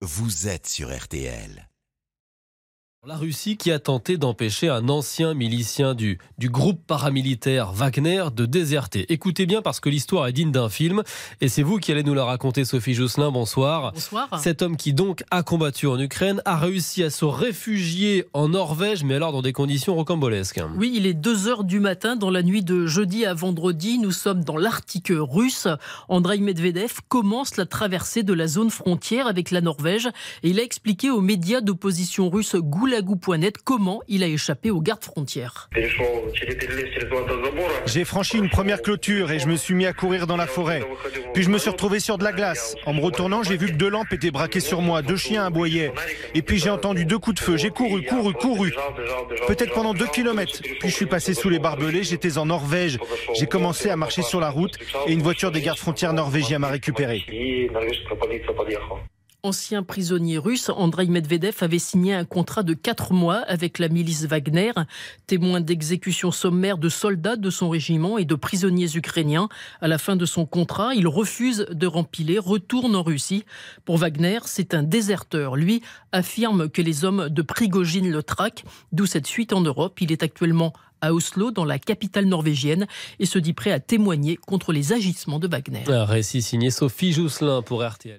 vous êtes sur RTL. La Russie qui a tenté d'empêcher un ancien milicien du, du groupe paramilitaire Wagner de déserter. Écoutez bien parce que l'histoire est digne d'un film et c'est vous qui allez nous la raconter Sophie Jousselin. Bonsoir. Bonsoir. Cet homme qui donc a combattu en Ukraine a réussi à se réfugier en Norvège mais alors dans des conditions rocambolesques. Oui, il est 2 heures du matin dans la nuit de jeudi à vendredi. Nous sommes dans l'Arctique russe. Andrei Medvedev commence la traversée de la zone frontière avec la Norvège et il a expliqué aux médias d'opposition russe Comment il a échappé aux gardes frontières. J'ai franchi une première clôture et je me suis mis à courir dans la forêt. Puis je me suis retrouvé sur de la glace. En me retournant, j'ai vu que deux lampes étaient braquées sur moi, deux chiens aboyaient. Et puis j'ai entendu deux coups de feu. J'ai couru, couru, couru. Peut-être pendant deux kilomètres. Puis je suis passé sous les barbelés. J'étais en Norvège. J'ai commencé à marcher sur la route et une voiture des gardes frontières norvégiens m'a récupéré. Ancien prisonnier russe, Andrei Medvedev avait signé un contrat de 4 mois avec la milice Wagner, témoin d'exécutions sommaires de soldats de son régiment et de prisonniers ukrainiens. À la fin de son contrat, il refuse de rempiler, retourne en Russie. Pour Wagner, c'est un déserteur. Lui affirme que les hommes de Prigogine le traquent, d'où cette suite en Europe. Il est actuellement à Oslo, dans la capitale norvégienne, et se dit prêt à témoigner contre les agissements de Wagner. Un récit signé Sophie Jousselin pour RTL.